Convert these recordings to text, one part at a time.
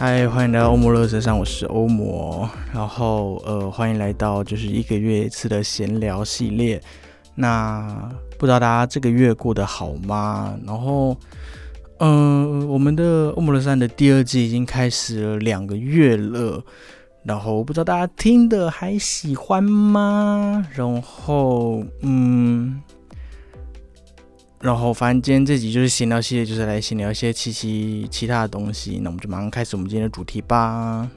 嗨，欢迎来到欧摩乐车上，我是欧摩。然后，呃，欢迎来到就是一个月一次的闲聊系列。那不知道大家这个月过得好吗？然后，嗯，我们的欧摩乐山的第二季已经开始了两个月了。然后，不知道大家听的还喜欢吗？然后，嗯。然后，反正今天这集就是闲聊系列，就是来闲聊一些其其其他的东西。那我们就马上开始我们今天的主题吧。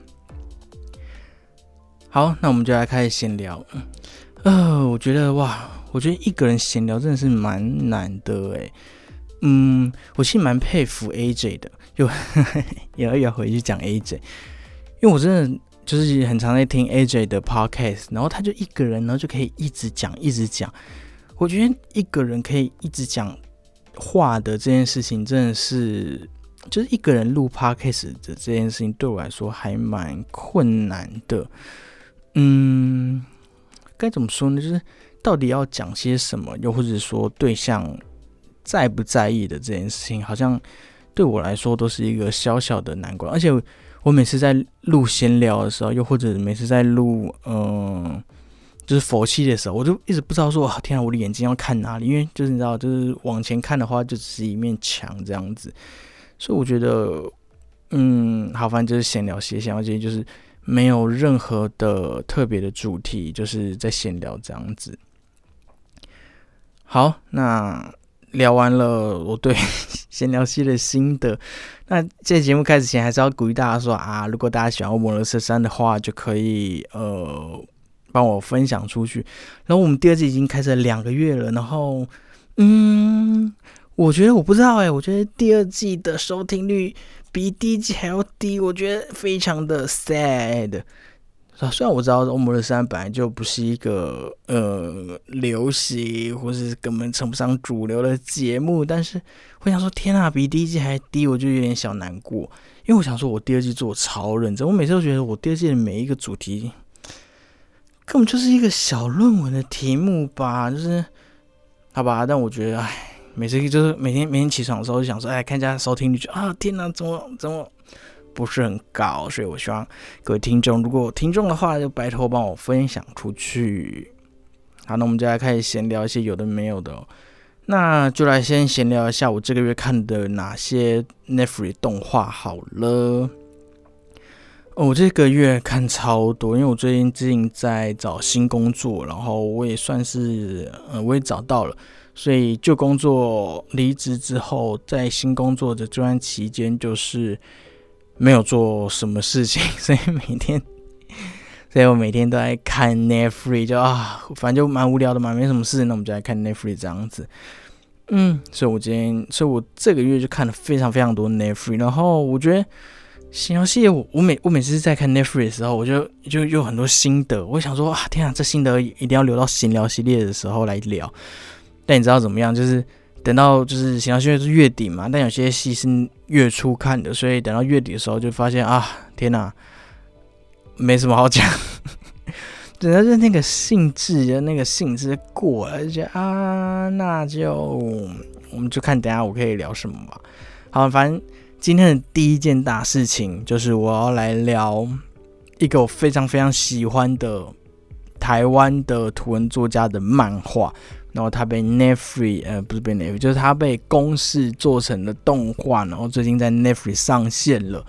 好，那我们就来开始闲聊。呃，我觉得哇，我觉得一个人闲聊真的是蛮难的诶。嗯，我其实蛮佩服 AJ 的，又 也要要回去讲 AJ，因为我真的就是很常在听 AJ 的 podcast，然后他就一个人，然后就可以一直讲，一直讲。我觉得一个人可以一直讲话的这件事情，真的是就是一个人录 podcast 的这件事情，对我来说还蛮困难的。嗯，该怎么说呢？就是到底要讲些什么，又或者说对象在不在意的这件事情，好像对我来说都是一个小小的难关。而且我每次在录闲聊的时候，又或者每次在录嗯。就是佛系的时候，我就一直不知道说，天啊，我的眼睛要看哪里？因为就是你知道，就是往前看的话，就只是一面墙这样子。所以我觉得，嗯，好，反正就是闲聊些，闲聊，些就是没有任何的特别的主题，就是在闲聊这样子。好，那聊完了我对 闲聊系的心得。那在节目开始前，还是要鼓励大家说啊，如果大家喜欢《摩罗斯山》的话，就可以呃。帮我分享出去，然后我们第二季已经开始两个月了，然后，嗯，我觉得我不知道哎，我觉得第二季的收听率比第一季还要低，我觉得非常的 sad。虽然我知道《欧姆的山》本来就不是一个呃流行或是根本称不上主流的节目，但是我想说，天啊，比第一季还低，我就有点小难过，因为我想说，我第二季做超认真，我每次都觉得我第二季的每一个主题。根本就是一个小论文的题目吧，就是好吧。但我觉得，哎，每次就是每天每天起床的时候就想说，哎，看一下收听率，就啊，天哪，怎么怎么不是很高？所以我希望各位听众，如果听众的话，就拜托帮我分享出去。好，那我们就来开始闲聊一些有的没有的，那就来先闲聊一下我这个月看的哪些 Netflix 动画好了。我这个月看超多，因为我最近最近在找新工作，然后我也算是呃，我也找到了，所以旧工作离职之后，在新工作的这段期间，就是没有做什么事情，所以每天，所以我每天都在看 Netflix，就啊，反正就蛮无聊的嘛，没什么事，那我们就来看 Netflix 这样子。嗯，所以我今天，所以我这个月就看了非常非常多 Netflix，然后我觉得。新游戏，我我每我每次在看 Netflix 的时候，我就就有很多心得。我想说啊，天啊，这心得一定要留到闲聊系列的时候来聊。但你知道怎么样？就是等到就是闲聊系列是月底嘛，但有些戏是月初看的，所以等到月底的时候就发现啊，天哪，没什么好讲。等到就那个兴致的那个兴致过了，就觉得啊，那就我们就看等下我可以聊什么吧。好，反正。今天的第一件大事情就是我要来聊一个我非常非常喜欢的台湾的图文作家的漫画，然后他被 Netflix 呃不是被 Netflix，就是他被公式做成了动画，然后最近在 Netflix 上线了。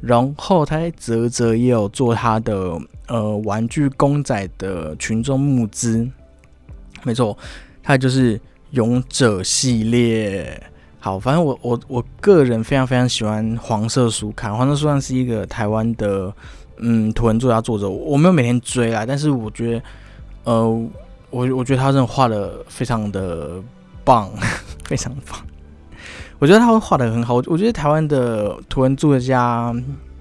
然后他泽泽也有做他的呃玩具公仔的群众募资，没错，他就是勇者系列。好，反正我我我个人非常非常喜欢黄色书刊。黄色书刊是一个台湾的嗯图文作家作者，我没有每天追啦，但是我觉得呃我我觉得他真的画的非常的棒，非常棒。我觉得他会画的很好。我觉得台湾的图文作家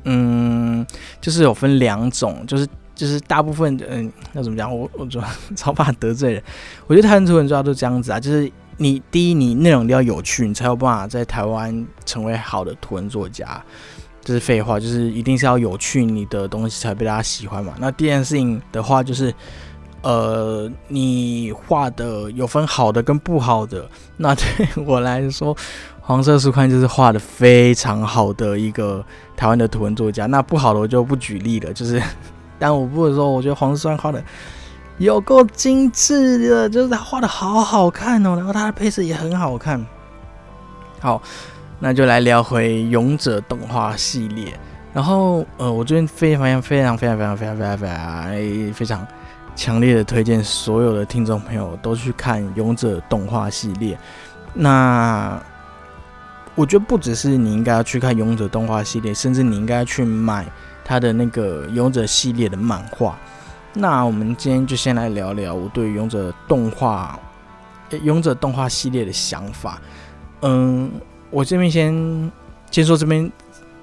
嗯就是有分两种，就是就是大部分嗯，要怎么讲？我我主要 超怕得罪人。我觉得台湾图文作家都这样子啊，就是你第一，你内容要有趣，你才有办法在台湾成为好的图文作家。这是废话，就是一定是要有趣，你的东西才被大家喜欢嘛。那第二件事情的话，就是呃，你画的有分好的跟不好的。那对我来说，黄色书刊就是画的非常好的一个台湾的图文作家。那不好的我就不举例了，就是。但我不会说，我觉得黄色书刊画的有够精致的，就是他画的好好看哦，然后他的配色也很好看。好，那就来聊回勇者动画系列。然后，呃，我最近非常非常非常非常非常非常非常非常强烈的推荐所有的听众朋友都去看勇者动画系列。那我觉得不只是你应该要去看勇者动画系列，甚至你应该去买。他的那个勇者系列的漫画，那我们今天就先来聊聊我对勇者动画、勇者动画系列的想法。嗯，我这边先先说这边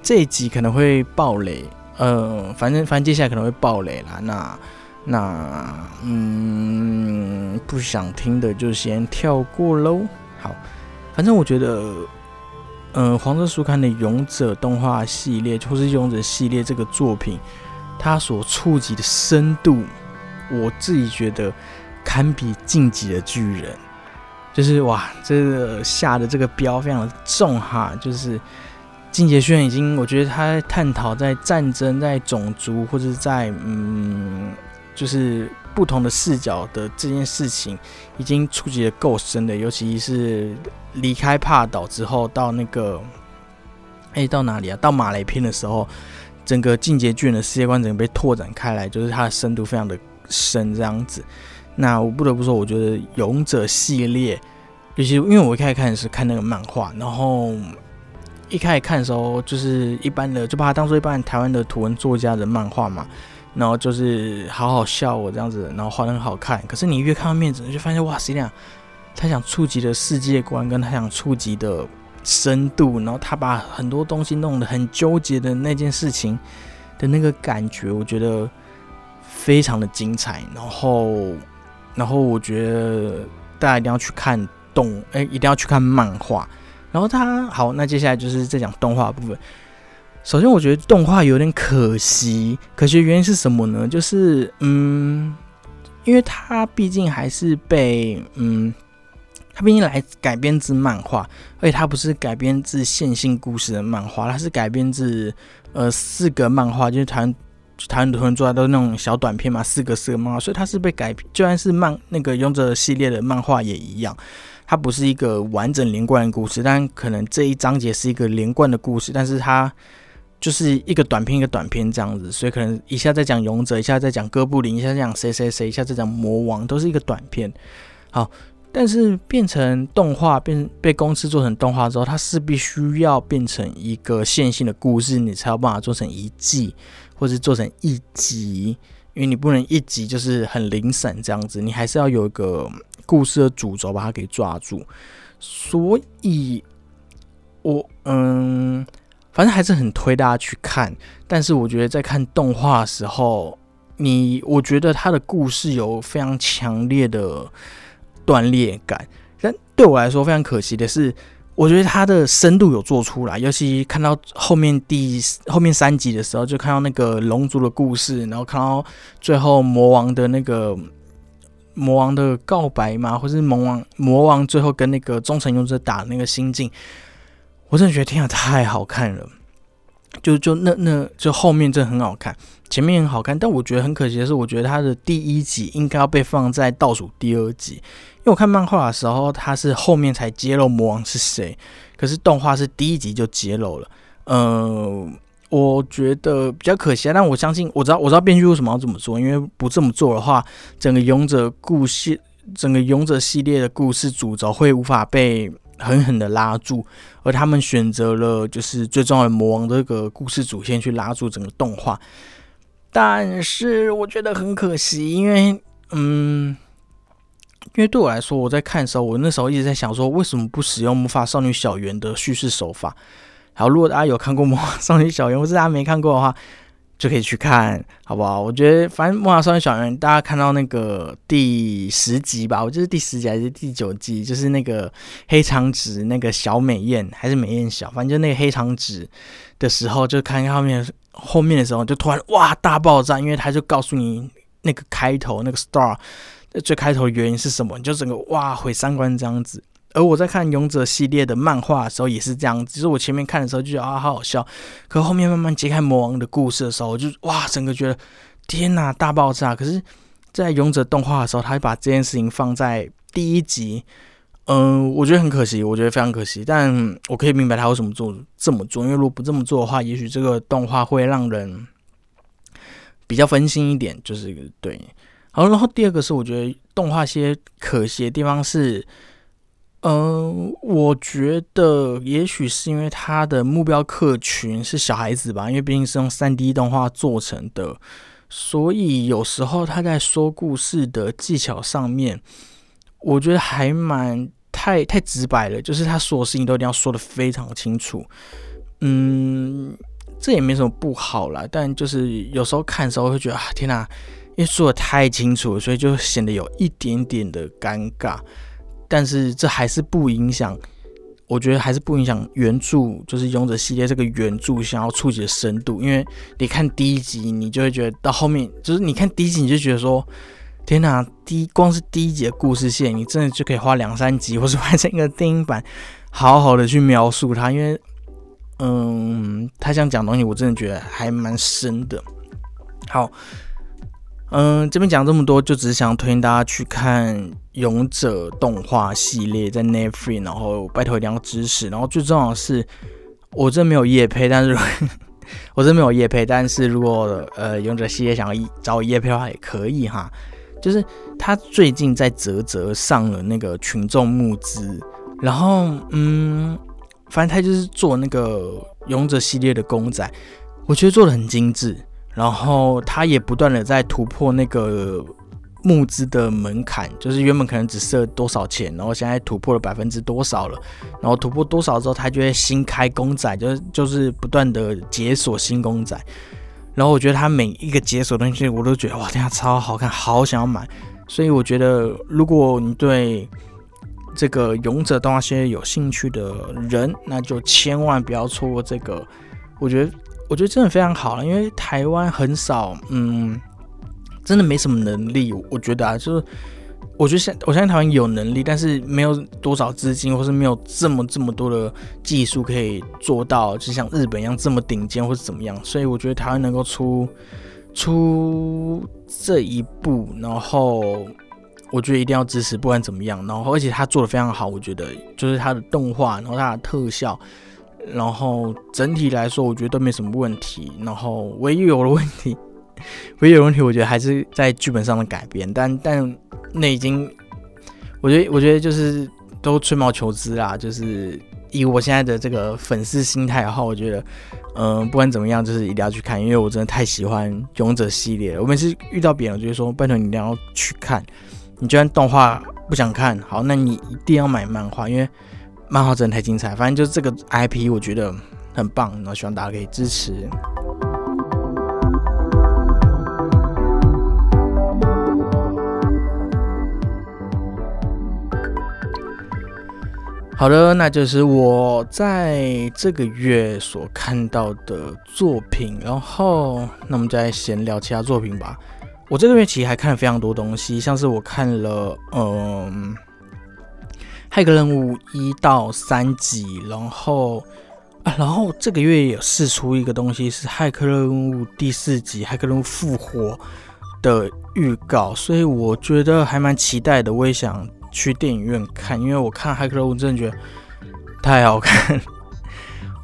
这一集可能会爆雷，呃，反正反正接下来可能会爆雷啦。那那嗯，不想听的就先跳过喽。好，反正我觉得。嗯，黄色书刊的勇者动画系列，或是勇者系列这个作品，它所触及的深度，我自己觉得堪比晋级的巨人。就是哇，这个下的这个标非常的重哈。就是晋级巨人已经，我觉得他探讨在战争、在种族，或者在嗯，就是不同的视角的这件事情，已经触及的够深的，尤其是。离开帕岛之后，到那个，哎，到哪里啊？到马雷篇的时候，整个进阶巨人的世界观整个被拓展开来，就是它的深度非常的深，这样子。那我不得不说，我觉得勇者系列，尤其因为我一开始看是看那个漫画，然后一开始看的时候，就是一般的，就把它当做一般台湾的图文作家的漫画嘛，然后就是好好笑我这样子，然后画的很好看。可是你越看到面子，你就发现哇，实际上。他想触及的世界观，跟他想触及的深度，然后他把很多东西弄得很纠结的那件事情的那个感觉，我觉得非常的精彩。然后，然后我觉得大家一定要去看动，哎，一定要去看漫画。然后他好，那接下来就是在讲动画部分。首先，我觉得动画有点可惜，可惜原因是什么呢？就是嗯，因为它毕竟还是被嗯。它毕竟来改编自漫画，而且它不是改编自线性故事的漫画，它是改编自呃四个漫画，就是台湾台湾很多人做的都是那种小短片嘛，四个四个漫画，所以它是被改，就算是漫那个勇者系列的漫画也一样，它不是一个完整连贯的故事，但可能这一章节是一个连贯的故事，但是它就是一个短片一个短片这样子，所以可能一下在讲勇者，一下在讲哥布林，一下在讲谁谁谁，一下在讲魔王，都是一个短片，好。但是变成动画，变被公司做成动画之后，它是必须要变成一个线性的故事，你才有办法做成一季，或是做成一集，因为你不能一集就是很零散这样子，你还是要有一个故事的主轴把它给抓住。所以，我嗯，反正还是很推大家去看。但是我觉得在看动画的时候，你我觉得它的故事有非常强烈的。断裂感，但对我来说非常可惜的是，我觉得它的深度有做出来，尤其看到后面第后面三集的时候，就看到那个龙族的故事，然后看到最后魔王的那个魔王的告白嘛，或是魔王魔王最后跟那个忠诚勇者打那个心境，我真的觉得天啊，太好看了！就就那那就后面真的很好看。前面很好看，但我觉得很可惜的是，我觉得它的第一集应该要被放在倒数第二集，因为我看漫画的时候，它是后面才揭露魔王是谁，可是动画是第一集就揭露了。呃，我觉得比较可惜，但我相信，我知道，我知道编剧为什么要这么做，因为不这么做的话，整个勇者故事，整个勇者系列的故事主轴会无法被狠狠的拉住，而他们选择了就是最重要的魔王这个故事主线去拉住整个动画。但是我觉得很可惜，因为，嗯，因为对我来说，我在看的时候，我那时候一直在想说，为什么不使用魔法少女小圆的叙事手法？好，如果大家有看过魔法少女小圆，或是大家没看过的话，就可以去看，好不好？我觉得反正《魔法少女小圆》，大家看到那个第十集吧，我记得第十集还是第九集，就是那个黑长直那个小美艳还是美艳小，反正就那个黑长直的时候，就看后面后面的时候，就突然哇大爆炸，因为他就告诉你那个开头那个 star 最开头原因是什么，你就整个哇毁三观这样子。而我在看《勇者》系列的漫画的时候也是这样，子，就是我前面看的时候就觉得啊好好笑，可后面慢慢揭开魔王的故事的时候，我就哇整个觉得天哪大爆炸！可是，在《勇者》动画的时候，他把这件事情放在第一集，嗯，我觉得很可惜，我觉得非常可惜。但我可以明白他为什么做这么做，因为如果不这么做的话，也许这个动画会让人比较分心一点，就是对。好，然后第二个是我觉得动画些可惜的地方是。嗯，我觉得也许是因为他的目标客群是小孩子吧，因为毕竟是用三 D 动画做成的，所以有时候他在说故事的技巧上面，我觉得还蛮太太直白了，就是他所有事情都一定要说的非常清楚。嗯，这也没什么不好啦，但就是有时候看的时候会觉得啊，天哪，因为说的太清楚，所以就显得有一点点的尴尬。但是这还是不影响，我觉得还是不影响原著，就是勇者系列这个原著想要触及的深度。因为你看第一集，你就会觉得到后面，就是你看第一集，你就觉得说，天哪，第一光是第一集的故事线，你真的就可以花两三集，或是拍成一个电影版，好好的去描述它。因为，嗯，他想讲东西，我真的觉得还蛮深的。好。嗯，这边讲这么多，就只是想推荐大家去看《勇者》动画系列，在 Netflix，然后拜托一定要支持。然后最重要的是，我这没有夜配，但是我这没有夜配，但是如果呃《勇者》系列想要找我夜配的话，也可以哈。就是他最近在泽泽上了那个群众募资，然后嗯，反正他就是做那个《勇者》系列的公仔，我觉得做的很精致。然后他也不断的在突破那个募资的门槛，就是原本可能只设多少钱，然后现在突破了百分之多少了，然后突破多少之后，他就会新开公仔，就是就是不断的解锁新公仔。然后我觉得他每一个解锁东西，我都觉得哇，天啊，超好看，好想要买。所以我觉得，如果你对这个勇者动画系列有兴趣的人，那就千万不要错过这个。我觉得。我觉得真的非常好了，因为台湾很少，嗯，真的没什么能力。我觉得啊，就是我觉得现我相信台湾有能力，但是没有多少资金，或是没有这么这么多的技术可以做到，就像日本一样这么顶尖，或是怎么样。所以我觉得台湾能够出出这一步，然后我觉得一定要支持，不管怎么样。然后而且他做的非常好，我觉得就是他的动画，然后他的特效。然后整体来说，我觉得都没什么问题。然后唯一有的问题，唯一有问题，我觉得还是在剧本上的改编。但但那已经，我觉得我觉得就是都吹毛求疵啦。就是以我现在的这个粉丝心态的话，我觉得，嗯，不管怎么样，就是一定要去看，因为我真的太喜欢勇者系列了。我每次遇到别人，就会说拜托你一定要去看。你就算动画不想看好，那你一定要买漫画，因为。漫画真的太精彩，反正就是这个 IP，我觉得很棒，然后希望大家可以支持。好的，那就是我在这个月所看到的作品，然后那我们再闲聊其他作品吧。我这个月其实还看了非常多东西，像是我看了，嗯。骇客任务一到三集，然后啊，然后这个月有试出一个东西是骇客任务第四集，骇客任务复活的预告，所以我觉得还蛮期待的。我也想去电影院看，因为我看骇客任务真的觉得太好看。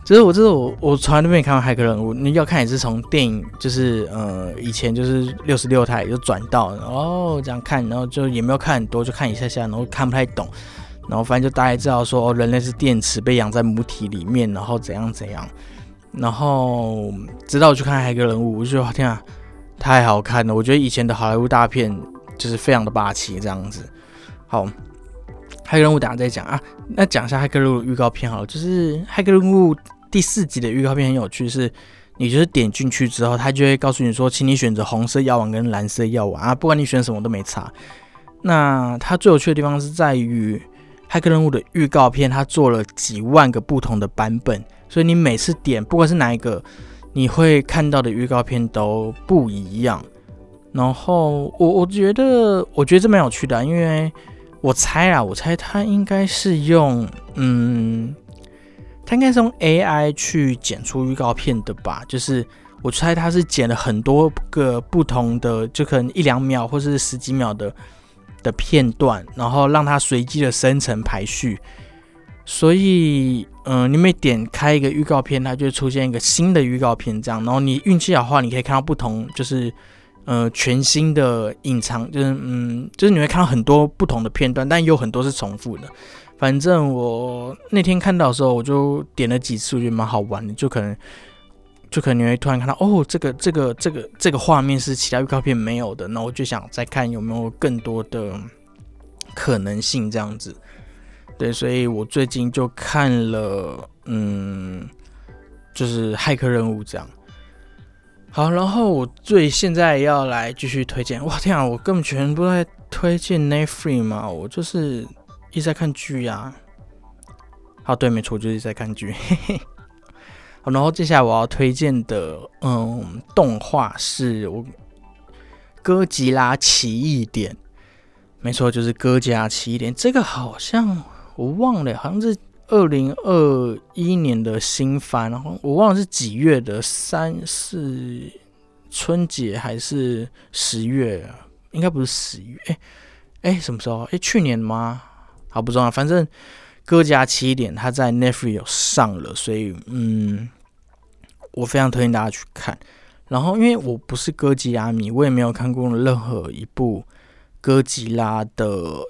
其实我这是我我从来都没看过骇客任务，你要看也是从电影，就是呃以前就是六十六台就转到，然后这样看，然后就也没有看很多，就看一下下，然后看不太懂。然后反正就大概知道说，哦，人类是电池被养在母体里面，然后怎样怎样。然后直到我去看《骇客人物》，我就觉得天啊，太好看了！我觉得以前的好莱坞大片就是非常的霸气这样子。好，《骇客人物》等下再讲啊。那讲一下《骇客人物》预告片好了，就是《骇客人物》第四集的预告片很有趣，是你就是点进去之后，它就会告诉你说，请你选择红色药丸跟蓝色药丸啊，不管你选什么都没差。那它最有趣的地方是在于《骇客任务》的预告片，它做了几万个不同的版本，所以你每次点，不管是哪一个，你会看到的预告片都不一样。然后我我觉得，我觉得这蛮有趣的，因为我猜啊，我猜它应该是用，嗯，它应该是用 AI 去剪出预告片的吧？就是我猜它是剪了很多个不同的，就可能一两秒或是十几秒的。的片段，然后让它随机的生成排序，所以，嗯，你每点开一个预告片，它就会出现一个新的预告片，这样，然后你运气好的话，你可以看到不同，就是，呃，全新的隐藏，就是，嗯，就是你会看到很多不同的片段，但有很多是重复的。反正我那天看到的时候，我就点了几次，我觉得蛮好玩的，就可能。就可能你会突然看到哦，这个这个这个这个画面是其他预告片没有的，那我就想再看有没有更多的可能性这样子。对，所以我最近就看了，嗯，就是骇客任务这样。好，然后我最现在要来继续推荐，哇天啊，我根本全部在推荐 Netflix 嘛，我就是一直在看剧呀。好，对，没错，就是在看剧。嘿嘿。然后接下来我要推荐的，嗯，动画是我哥吉拉奇异点，没错，就是哥吉拉奇异点。这个好像我忘了，好像是二零二一年的新番，然后我忘了是几月的，三四春节还是十月？应该不是十月，哎哎，什么时候？哎，去年吗？好不重要，反正哥吉拉奇异点它在 Netflix 有上了，所以嗯。我非常推荐大家去看，然后因为我不是哥吉拉迷，我也没有看过任何一部哥吉拉的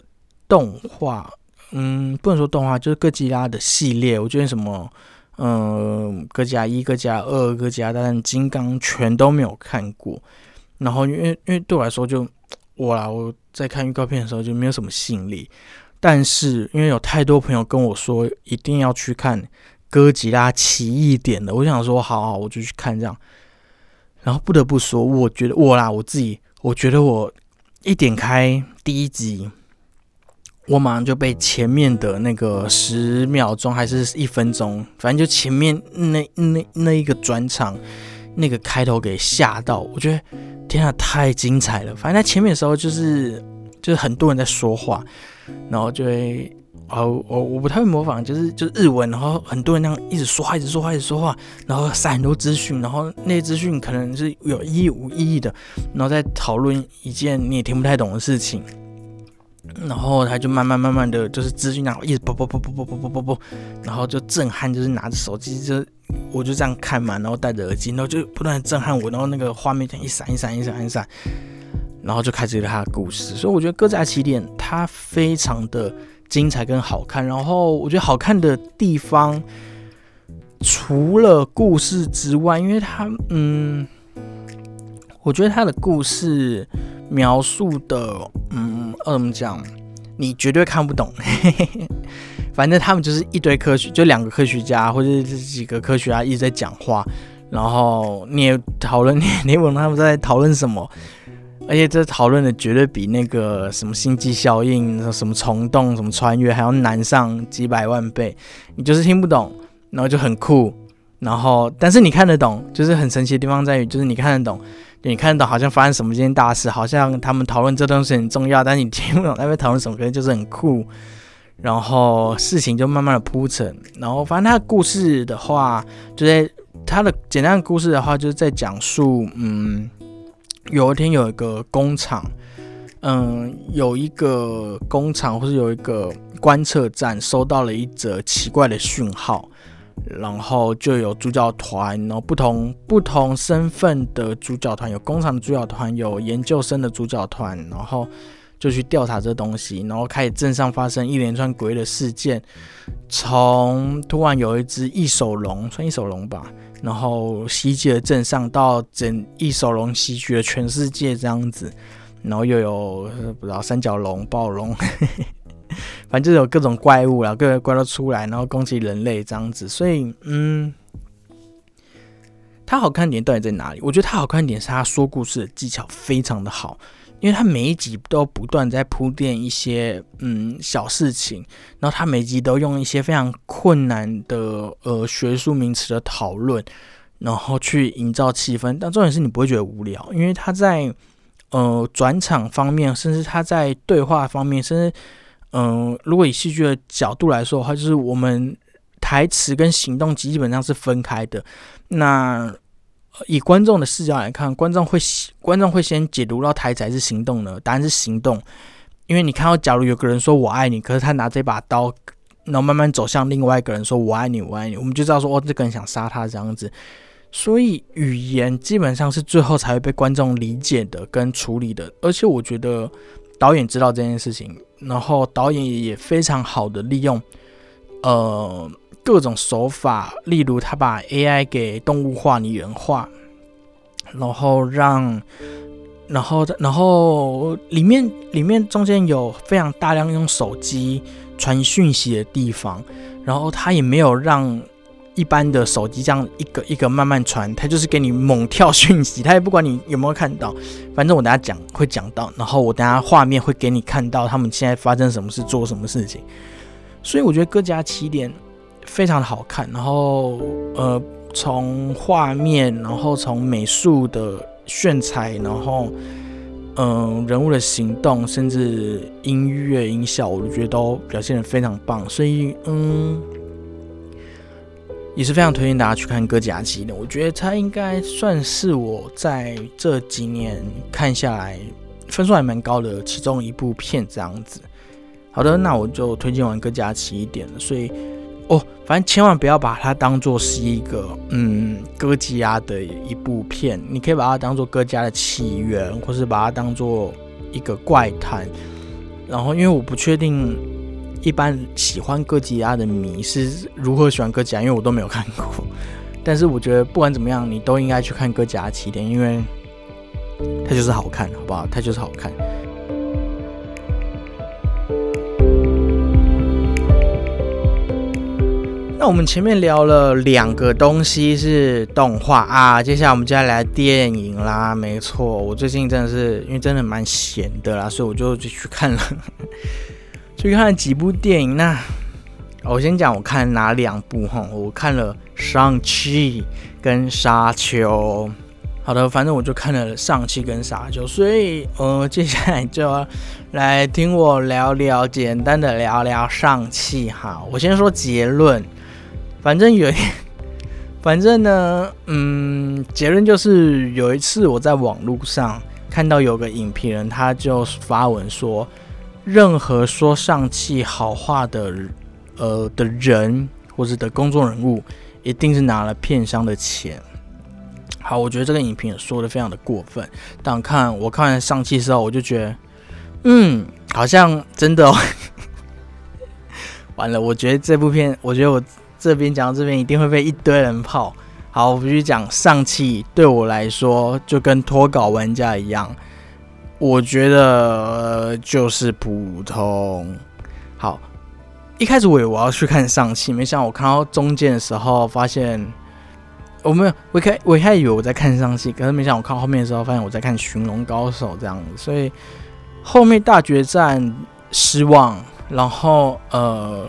动画，嗯，不能说动画，就是哥吉拉的系列。我觉得什么，嗯，哥吉拉一、哥吉拉二、哥吉拉大战金刚全都没有看过。然后因为因为对我来说，就我啦，我在看预告片的时候就没有什么吸引力。但是因为有太多朋友跟我说一定要去看。哥吉拉奇异点的，我想说，好好，我就去看这样。然后不得不说，我觉得我啦，我自己，我觉得我一点开第一集，我马上就被前面的那个十秒钟还是一分钟，反正就前面那那那一个转场那个开头给吓到。我觉得天啊，太精彩了！反正在前面的时候，就是就是很多人在说话，然后就会。哦，我我不太会模仿，就是就是日文，然后很多人那样一直说话，一直说话，一直说话，然后塞很多资讯，然后那些资讯可能是有意义无意义的，然后再讨论一件你也听不太懂的事情，然后他就慢慢慢慢的就是资讯然后一直啵啵啵啵啵啵啵啵啵，然后就震撼，就是拿着手机就我就这样看嘛，然后戴着耳机，然后就不断的震撼我，然后那个画面就一闪一闪一闪一闪，然后就开始了他的故事，所以我觉得《歌在起点》它非常的。精彩跟好看，然后我觉得好看的地方，除了故事之外，因为它，嗯，我觉得它的故事描述的，嗯，怎么讲，你绝对看不懂。反正他们就是一堆科学，就两个科学家或者这几个科学家一直在讲话，然后你也讨论，你你问他们在讨论什么。而且这讨论的绝对比那个什么星际效应、什么虫洞、什么穿越还要难上几百万倍。你就是听不懂，然后就很酷，然后但是你看得懂，就是很神奇的地方在于，就是你看得懂，你看得懂好像发生什么件大事，好像他们讨论这东西很重要，但你听不懂他们讨论什么，可能就是很酷。然后事情就慢慢的铺陈，然后反正他的故事的话，就在他的简单的故事的话，就是在讲述，嗯。有一天，有一个工厂，嗯，有一个工厂或者有一个观测站收到了一则奇怪的讯号，然后就有主角团，然后不同不同身份的主角团，有工厂的主角团，有研究生的主角团，然后就去调查这东西，然后开始镇上发生一连串诡异的事件，从突然有一只异手龙，算异手龙吧。然后袭击了镇上，到整一手龙袭击了全世界这样子，然后又有不知道三角龙、暴龙，反正就有各种怪物啦，各种怪都出来，然后攻击人类这样子。所以，嗯，它好看点到底在哪里？我觉得它好看点是它说故事的技巧非常的好，因为它每一集都不断在铺垫一些嗯小事情，然后它每集都用一些非常困难的呃学术名词的讨论，然后去营造气氛。但重点是你不会觉得无聊，因为它在呃转场方面，甚至他在对话方面，甚至嗯，如果以戏剧的角度来说的话，就是我们台词跟行动基本上是分开的。那以观众的视角来看，观众会观众会先解读到台词还是行动呢？答案是行动，因为你看到，假如有个人说我爱你，可是他拿这把刀，然后慢慢走向另外一个人说我爱你，我爱你，我们就知道说哦，这个人想杀他这样子。所以语言基本上是最后才会被观众理解的跟处理的，而且我觉得导演知道这件事情，然后导演也非常好的利用，呃。各种手法，例如他把 AI 给动物化、拟人化，然后让，然后，然后里面里面中间有非常大量用手机传讯息的地方，然后他也没有让一般的手机这样一个一个慢慢传，他就是给你猛跳讯息，他也不管你有没有看到，反正我等下讲会讲到，然后我等下画面会给你看到他们现在发生什么事，做什么事情，所以我觉得各家起点。非常的好看，然后呃，从画面，然后从美术的炫彩，然后嗯，人物的行动，甚至音乐音效，我觉得都表现的非常棒，所以嗯，也是非常推荐大家去看《哥吉拉》的。我觉得它应该算是我在这几年看下来分数还蛮高的其中一部片，这样子。好的，那我就推荐完《哥吉拉》一点了，所以。哦，反正千万不要把它当做是一个嗯哥吉拉的一部片，你可以把它当做哥吉拉的起源，或是把它当做一个怪谈。然后，因为我不确定一般喜欢哥吉拉的迷是如何喜欢哥吉拉，因为我都没有看过。但是我觉得不管怎么样，你都应该去看哥吉拉起点，因为它就是好看，好不好？它就是好看。那我们前面聊了两个东西是动画啊，接下来我们接下来电影啦。没错，我最近真的是因为真的蛮闲的啦，所以我就去看了，去看了几部电影。那我先讲我看哪两部哈，我看了《上汽》跟《沙丘》。好的，反正我就看了《上汽》跟《沙丘》，所以呃，接下来就要来听我聊聊，简单的聊聊《上汽》哈。我先说结论。反正有，反正呢，嗯，结论就是有一次我在网络上看到有个影评人，他就发文说，任何说上汽好话的，呃的人或者的公众人物，一定是拿了片商的钱。好，我觉得这个影评说的非常的过分。但看我看完上汽之后，我就觉得，嗯，好像真的。完了，我觉得这部片，我觉得我。这边讲到这边一定会被一堆人泡。好，我必须讲上汽对我来说就跟脱稿玩家一样，我觉得就是普通。好，一开始我以为我要去看上戏，没想到我看到中间的时候发现我没有，我开我一开始以为我在看上戏，可是没想到我看到后面的时候发现我在看寻龙高手这样子，所以后面大决战失望，然后呃。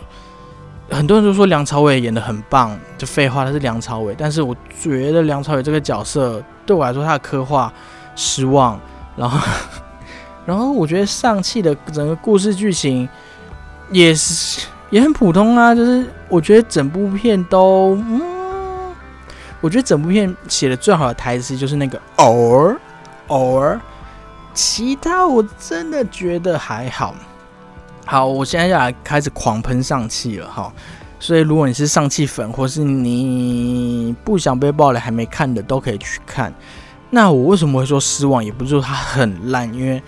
很多人都说梁朝伟演的很棒，就废话，他是梁朝伟。但是我觉得梁朝伟这个角色对我来说，他的刻画失望。然后，然后我觉得上汽的整个故事剧情也是也很普通啊。就是我觉得整部片都，嗯，我觉得整部片写的最好的台词就是那个偶尔偶尔，其他我真的觉得还好。好，我现在要来开始狂喷上气了哈，所以如果你是上气粉，或是你不想被爆雷还没看的，都可以去看。那我为什么会说失望？也不是说它很烂，因为，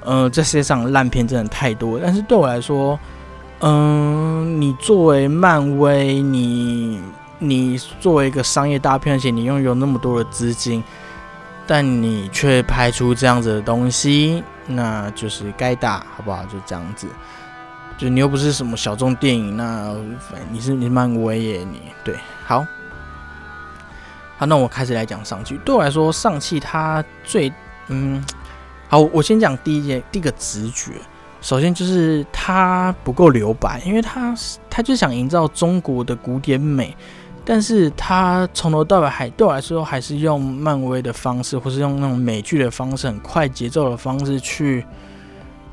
呃，这世界上烂片真的太多。但是对我来说，嗯，你作为漫威，你你作为一个商业大片，而且你拥有那么多的资金，但你却拍出这样子的东西，那就是该打，好不好？就这样子。就你又不是什么小众电影，那你是你是漫威耶，你对好。好，那我开始来讲上气。对我来说，上气它最嗯，好，我先讲第一件，第一个直觉。首先就是它不够留白，因为它它就想营造中国的古典美，但是它从头到尾还对我来说还是用漫威的方式，或是用那种美剧的方式，很快节奏的方式去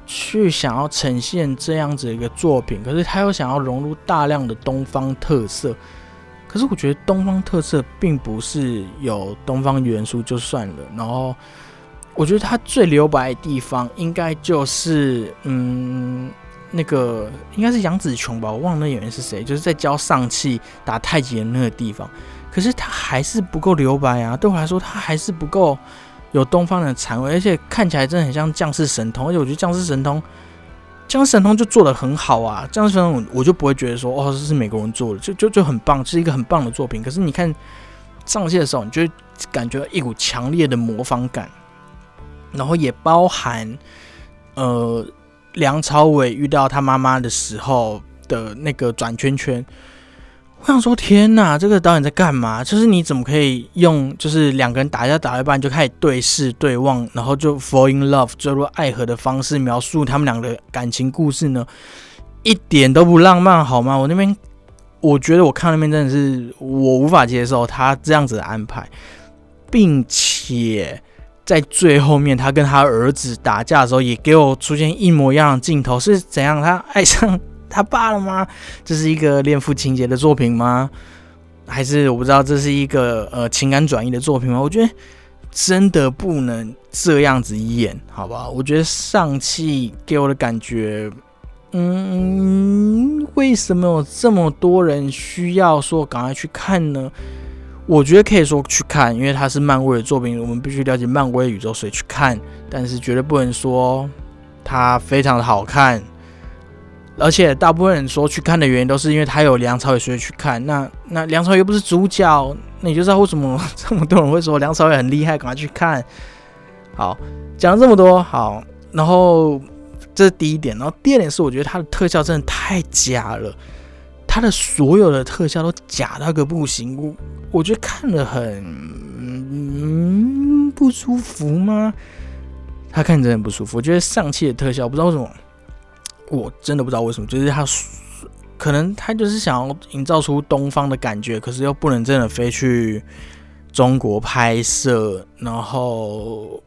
去想要呈现这样子一个作品。可是他又想要融入大量的东方特色，可是我觉得东方特色并不是有东方元素就算了，然后。我觉得他最留白的地方，应该就是嗯，那个应该是杨紫琼吧，我忘了那演员是谁，就是在教上气打太极的那个地方。可是他还是不够留白啊，对我来说，他还是不够有东方的禅味，而且看起来真的很像降世神通。而且我觉得降世神通，江神通就做的很好啊，江神通我就不会觉得说哦这是美国人做的，就就就很棒，是一个很棒的作品。可是你看上线的时候，你就感觉一股强烈的模仿感。然后也包含，呃，梁朝伟遇到他妈妈的时候的那个转圈圈。我想说，天哪，这个导演在干嘛？就是你怎么可以用，就是两个人打架打一半就开始对视对望，然后就 fall in love 坠入爱河的方式描述他们两个感情故事呢？一点都不浪漫，好吗？我那边，我觉得我看那边真的是我无法接受他这样子的安排，并且。在最后面，他跟他儿子打架的时候，也给我出现一模一样的镜头，是怎样？他爱上他爸了吗？这是一个恋父情节的作品吗？还是我不知道，这是一个呃情感转移的作品吗？我觉得真的不能这样子演，好不好？我觉得上气给我的感觉，嗯，为什么有这么多人需要说赶快去看呢？我觉得可以说去看，因为它是漫威的作品，我们必须了解漫威宇宙，所以去看。但是绝对不能说它非常的好看。而且大部分人说去看的原因都是因为他有梁朝伟，所以去看。那那梁朝伟又不是主角，那你就知道为什么 这么多人会说梁朝伟很厉害，赶快去看。好，讲了这么多，好，然后这是第一点，然后第二点是我觉得它的特效真的太假了。他的所有的特效都假到个不行，我我觉得看了很嗯不舒服吗？他看着很不舒服。我觉得上气的特效不知道为什么，我真的不知道为什么，就是他可能他就是想要营造出东方的感觉，可是又不能真的飞去中国拍摄。然后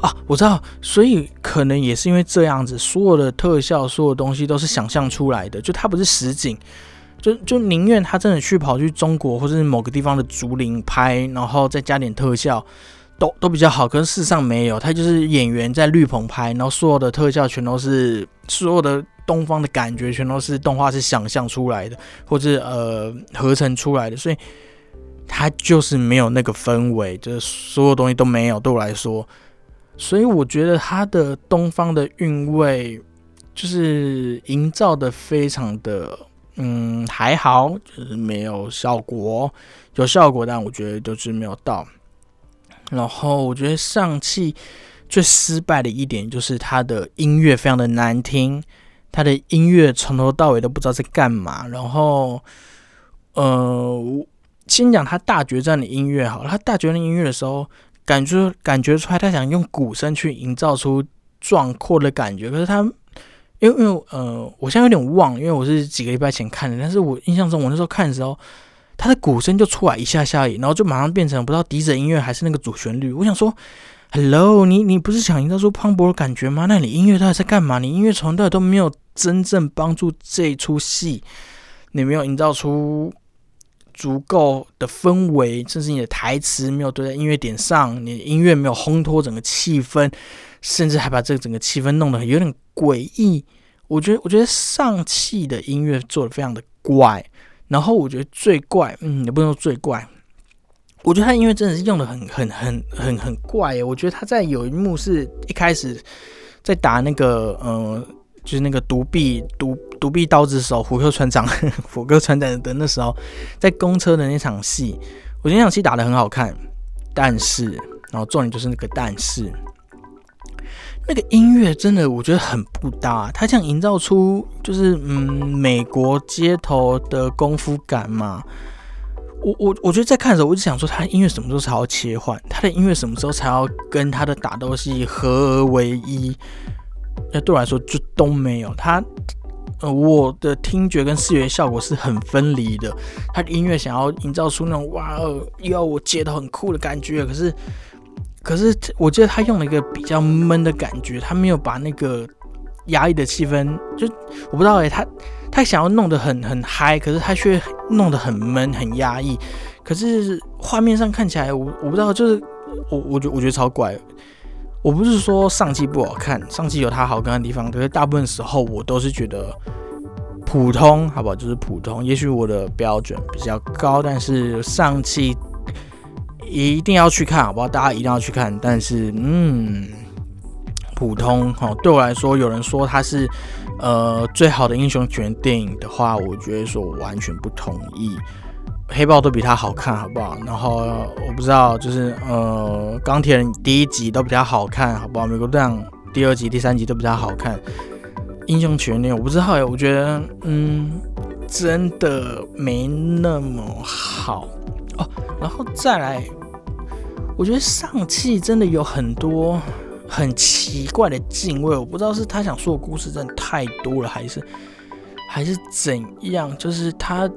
啊，我知道，所以可能也是因为这样子，所有的特效、所有东西都是想象出来的，就它不是实景。就就宁愿他真的去跑去中国或者是某个地方的竹林拍，然后再加点特效，都都比较好。可是事实上没有，他就是演员在绿棚拍，然后所有的特效全都是所有的东方的感觉，全都是动画是想象出来的，或者呃合成出来的，所以他就是没有那个氛围，就是所有东西都没有。对我来说，所以我觉得他的东方的韵味就是营造的非常的。嗯，还好，就是没有效果，有效果，但我觉得就是没有到。然后我觉得上汽最失败的一点就是它的音乐非常的难听，它的音乐从头到尾都不知道在干嘛。然后，呃，先讲他大决战的音乐好，他大决战音乐的时候，感觉感觉出来他想用鼓声去营造出壮阔的感觉，可是他。因为因为呃，我现在有点忘，因为我是几个礼拜前看的，但是我印象中我那时候看的时候，他的鼓声就出来一下下而已，然后就马上变成不知道笛子音乐还是那个主旋律。我想说，Hello，你你不是想营造出磅礴的感觉吗？那你音乐到底在干嘛？你音乐从来都没有真正帮助这出戏，你没有营造出足够的氛围，甚至你的台词没有对在音乐点上，你的音乐没有烘托整个气氛。甚至还把这个整个气氛弄得有点诡异。我觉得，我觉得上气的音乐做的非常的怪。然后我觉得最怪，嗯，也不能说最怪。我觉得他音乐真的是用的很、很、很、很、很怪。我觉得他在有一幕是一开始在打那个，呃，就是那个独臂独独臂刀子手虎克船长 虎克船长的那时候，在公车的那场戏，我觉得那场戏打的很好看。但是，然后重点就是那个但是。那个音乐真的，我觉得很不搭。他想营造出就是嗯美国街头的功夫感嘛，我我我觉得在看的时候，我就想说，他音乐什么时候才要切换？他的音乐什么时候才要跟他的打斗戏合而为一？那对我来说就都没有。他呃，我的听觉跟视觉效果是很分离的。他的音乐想要营造出那种哇哦，要我接的很酷的感觉，可是可是我觉得他用了一个比较闷的感觉，他没有把那个压抑的气氛，就我不知道哎，他。他想要弄得很很嗨，可是他却弄得很闷很压抑。可是画面上看起来，我我不知道，就是我我觉我觉得超怪。我不是说上季不好看，上季有它好看的地方，可是大部分时候我都是觉得普通，好不好？就是普通。也许我的标准比较高，但是上季一定要去看，好不好？大家一定要去看。但是嗯，普通哈，对我来说，有人说它是。呃，最好的英雄犬电影的话，我觉得说我完全不同意。黑豹都比它好看，好不好？然后我不知道，就是呃，钢铁人第一集都比较好看，好不好？美国队长第二集、第三集都比较好看。英雄犬电影我不知道哎，我觉得嗯，真的没那么好。然后再来，我觉得上汽真的有很多。很奇怪的敬畏，我不知道是他想说的故事真的太多了，还是还是怎样？就是他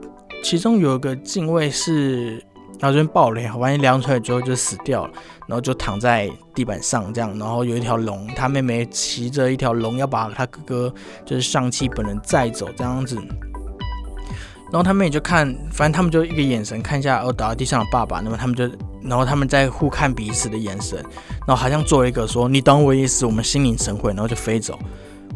其中有一个敬畏是，然后这边爆雷，万一量出来之后就死掉了，然后就躺在地板上这样，然后有一条龙，他妹妹骑着一条龙要把他哥哥就是上气本人载走这样子。然后他们也就看，反正他们就一个眼神看一下，哦，倒在地上的爸爸。那么他们就，然后他们在互看彼此的眼神，然后好像做了一个说“你懂我意思”，我们心领神会，然后就飞走。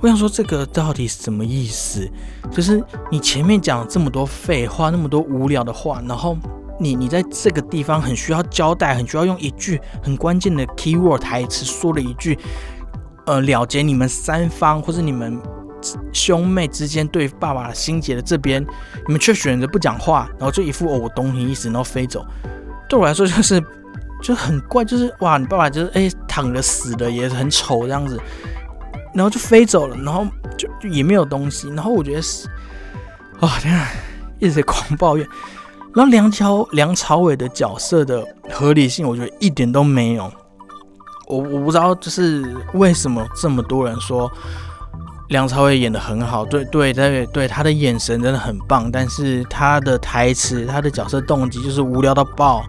我想说这个到底是什么意思？就是你前面讲这么多废话，那么多无聊的话，然后你你在这个地方很需要交代，很需要用一句很关键的 keyword 台词说了一句，呃，了结你们三方或者你们。兄妹之间对爸爸心结的这边，你们却选择不讲话，然后就一副哦我懂你意思，然后飞走。对我来说就是 就很怪，就是哇，你爸爸就是哎躺着死的也很丑这样子，然后就飞走了，然后就就也没有东西，然后我觉得是哦天啊，一直在狂抱怨。然后梁朝梁朝伟的角色的合理性，我觉得一点都没有。我我不知道就是为什么这么多人说。梁朝伟演的很好，对对对对，他的眼神真的很棒，但是他的台词、他的角色动机就是无聊到爆，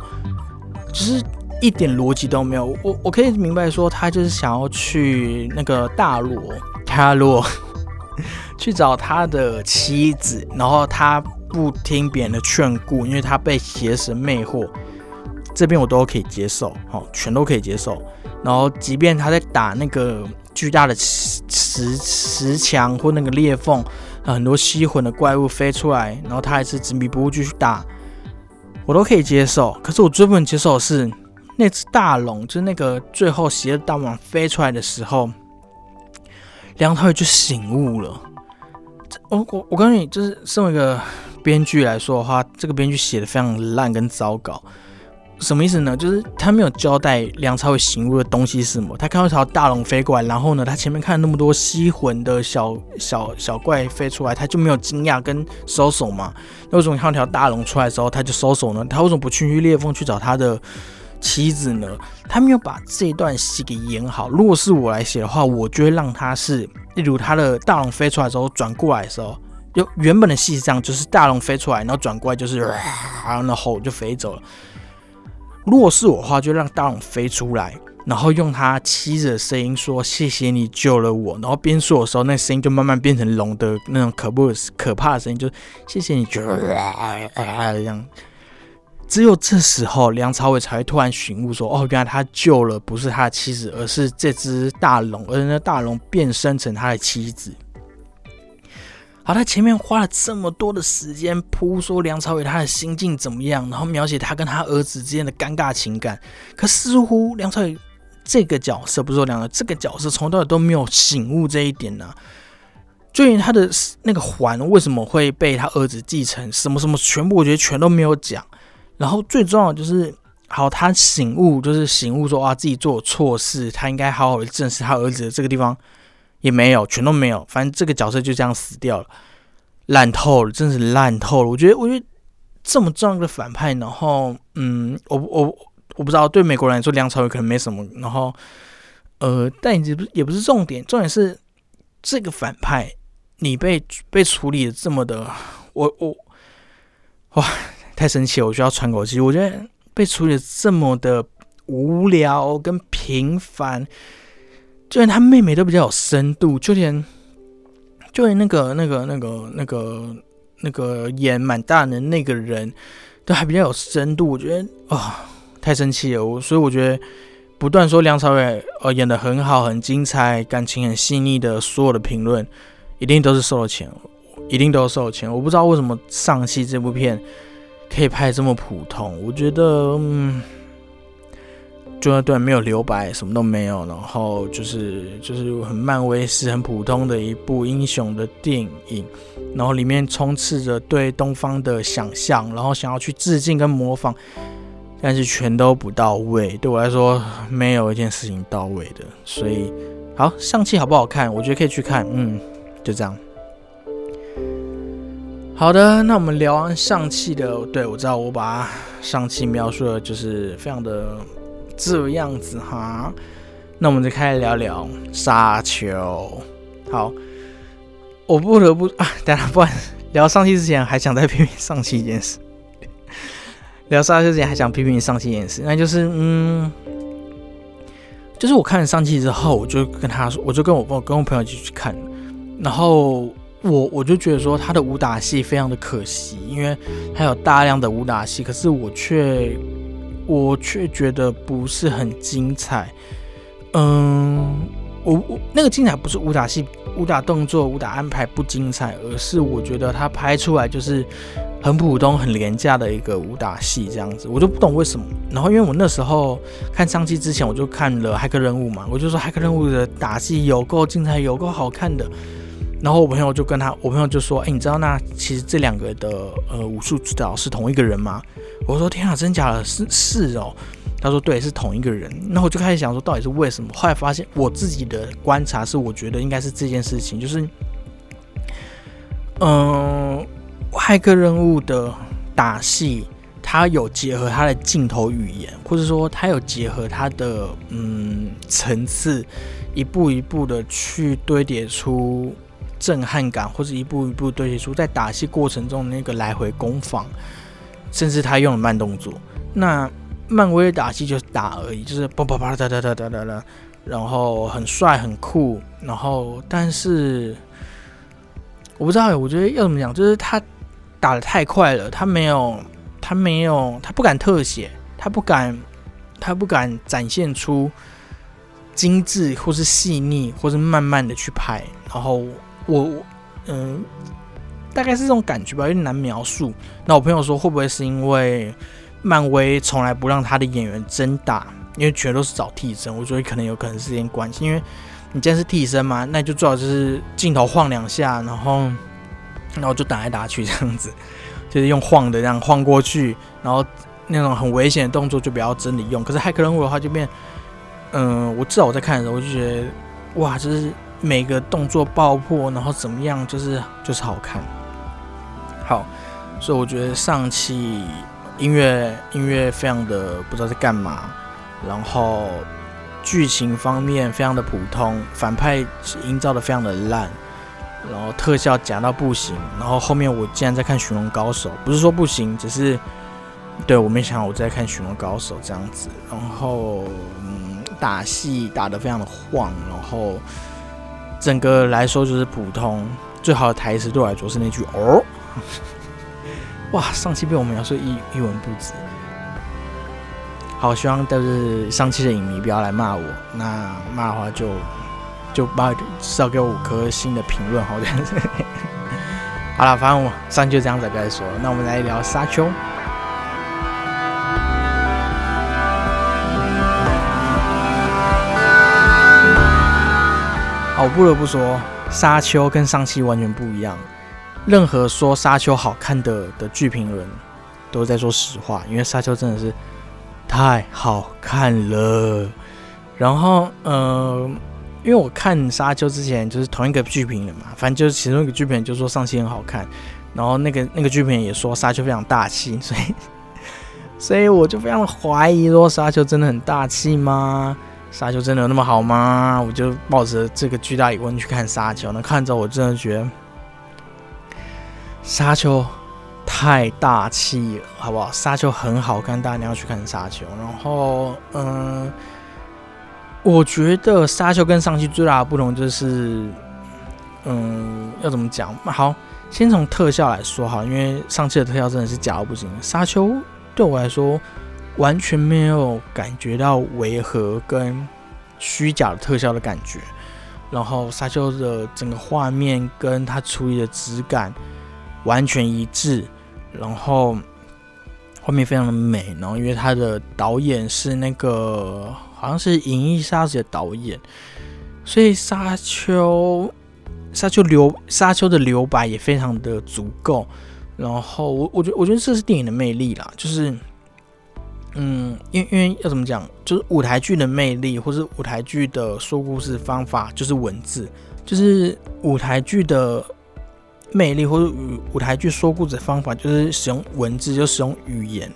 就是一点逻辑都没有。我我可以明白说，他就是想要去那个大罗他罗去找他的妻子，然后他不听别人的劝顾，因为他被邪神魅惑，这边我都可以接受，好，全都可以接受。然后即便他在打那个。巨大的石石墙或那个裂缝，很多吸魂的怪物飞出来，然后他还是执迷不悟继续打，我都可以接受。可是我最不能接受的是那只大龙，就是那个最后邪恶大王飞出来的时候，梁朝伟就醒悟了。我我我告诉你，就是身为一个编剧来说的话，这个编剧写的非常烂跟糟糕。什么意思呢？就是他没有交代梁朝伟醒悟的东西是什么。他看到一条大龙飞过来，然后呢，他前面看了那么多吸魂的小小小怪飞出来，他就没有惊讶跟收手嘛？那为什么看到条大龙出来的时候他就收手呢？他为什么不去裂缝去找他的妻子呢？他没有把这一段戏给演好。如果是我来写的话，我就会让他是，例如他的大龙飞出来之后转过来的时候，就原本的戏是这样，就是大龙飞出来，然后转过来就是，然后吼就飞走了。如果是我的话，就让大龙飞出来，然后用他妻子的声音说：“谢谢你救了我。”然后边说的时候，那声音就慢慢变成龙的那种可不可怕的声音，就谢谢你救了我。”这样，只有这时候梁朝伟才会突然醒悟，说：“哦，原来他救了不是他的妻子，而是这只大龙，而那大龙变身成他的妻子。”好，他前面花了这么多的时间铺说梁朝伟他的心境怎么样，然后描写他跟他儿子之间的尴尬情感，可似乎梁朝伟这个角色不是说梁朝这个角色从头到尾都没有醒悟这一点呢。就连他的那个环为什么会被他儿子继承，什么什么全部我觉得全都没有讲。然后最重要就是，好，他醒悟就是醒悟说啊自己做错事，他应该好好的正视他儿子的这个地方。也没有，全都没有。反正这个角色就这样死掉了，烂透了，真是烂透了。我觉得，我觉得这么重要的反派，然后嗯，我我我不知道，对美国人来说梁朝伟可能没什么，然后呃，但也不也不是重点，重点是这个反派你被被处理的这么的，我我哇，太生气了，我需要喘口气。我觉得被处理的这么的无聊跟平凡，就连他妹妹都比较有深度，就连就连那个那个那个那个。那个演满大人的那个人，都还比较有深度，我觉得啊，太生气了。我所以我觉得，不断说梁朝伟呃演的很好，很精彩，感情很细腻的所有的评论，一定都是收了钱，一定都是收了钱。我不知道为什么上戏这部片可以拍这么普通，我觉得嗯。就那段没有留白，什么都没有，然后就是就是很漫威式、很普通的一部英雄的电影，然后里面充斥着对东方的想象，然后想要去致敬跟模仿，但是全都不到位。对我来说，没有一件事情到位的。所以，好，上期好不好看？我觉得可以去看。嗯，就这样。好的，那我们聊完上期的，对我知道我把上期描述的就是非常的。这样子哈，那我们就开始聊聊沙丘。好，我不得不啊，等下不聊上期之前还想再批评上期一件事。聊沙丘之前还想批评上期一件事，那就是嗯，就是我看了上期之后，我就跟他说，我就跟我跟我朋友一起去看，然后我我就觉得说他的武打戏非常的可惜，因为他有大量的武打戏，可是我却。我却觉得不是很精彩，嗯，我我那个精彩不是武打戏、武打动作、武打安排不精彩，而是我觉得他拍出来就是很普通、很廉价的一个武打戏这样子，我就不懂为什么。然后因为我那时候看上期之前，我就看了《骇客任务》嘛，我就说《骇客任务》的打戏有够精彩，有够好看的。然后我朋友就跟他，我朋友就说：“哎，你知道那其实这两个的呃武术指导是同一个人吗？”我说：“天啊，真假的？是是哦。”他说：“对，是同一个人。”那我就开始想说，到底是为什么？后来发现我自己的观察是，我觉得应该是这件事情，就是，嗯，骇客任务的打戏，它有结合它的镜头语言，或者说它有结合它的嗯层次，一步一步的去堆叠出。震撼感，或者一步一步堆叠出在打戏过程中那个来回攻防，甚至他用了慢动作。那漫威的打戏就是打而已，就是啪啪啪哒哒哒哒哒哒，然后很帅很酷。然后，但是我不知道，我觉得要怎么讲，就是他打的太快了，他没有，他没有，他不敢特写，他不敢，他不敢展现出精致或是细腻，或是慢慢的去拍，然后。我嗯，大概是这种感觉吧，有点难描述。那我朋友说，会不会是因为漫威从来不让他的演员真打，因为全都是找替身？我觉得可能有可能是这点关系。因为你既然是替身嘛，那就最好就是镜头晃两下，然后然后就打来打去这样子，就是用晃的这样晃过去，然后那种很危险的动作就不要真的用。可是骇客任务的话就变，嗯，我至少我在看的时候我就觉得，哇，就是。每个动作爆破，然后怎么样，就是就是好看。好，所以我觉得上期音乐音乐非常的不知道在干嘛，然后剧情方面非常的普通，反派营造的非常的烂，然后特效假到不行，然后后面我竟然在看《寻龙高手》，不是说不行，只是对我没想到我在看《寻龙高手》这样子，然后嗯，打戏打得非常的晃，然后。整个来说就是普通，最好的台词对我来说是那句“哦”，哇！上期被我们描述一一文不值。好，希望都是上期的影迷不要来骂我，那骂的话就就把至少给我五颗星的评论，好这样子。好了，反正我上期就这样子，不再说了。那我们来聊沙丘。我不得不说，沙丘跟上期完全不一样。任何说沙丘好看的的剧评人，都在说实话，因为沙丘真的是太好看了。然后，呃，因为我看沙丘之前就是同一个剧评人嘛，反正就是其中一个剧评人就说上期很好看，然后那个那个剧评人也说沙丘非常大气，所以 所以我就非常怀疑说沙丘真的很大气吗？沙丘真的有那么好吗？我就抱着这个巨大疑问去看沙丘，那看着我真的觉得沙丘太大气了，好不好？沙丘很好看，大家一定要去看沙丘。然后，嗯，我觉得沙丘跟上期最大的不同就是，嗯，要怎么讲？好，先从特效来说哈，因为上期的特效真的是假到不行。沙丘对我来说。完全没有感觉到违和跟虚假的特效的感觉，然后沙丘的整个画面跟它处理的质感完全一致，然后画面非常的美，然后因为他的导演是那个好像是《银翼杀手》的导演，所以沙丘沙丘留沙丘的留白也非常的足够，然后我我觉得我觉得这是电影的魅力啦，就是。嗯，因为因为要怎么讲，就是舞台剧的魅力，或是舞台剧的说故事方法，就是文字，就是舞台剧的魅力，或者舞台剧说故事的方法，就是使用文字，就使用语言，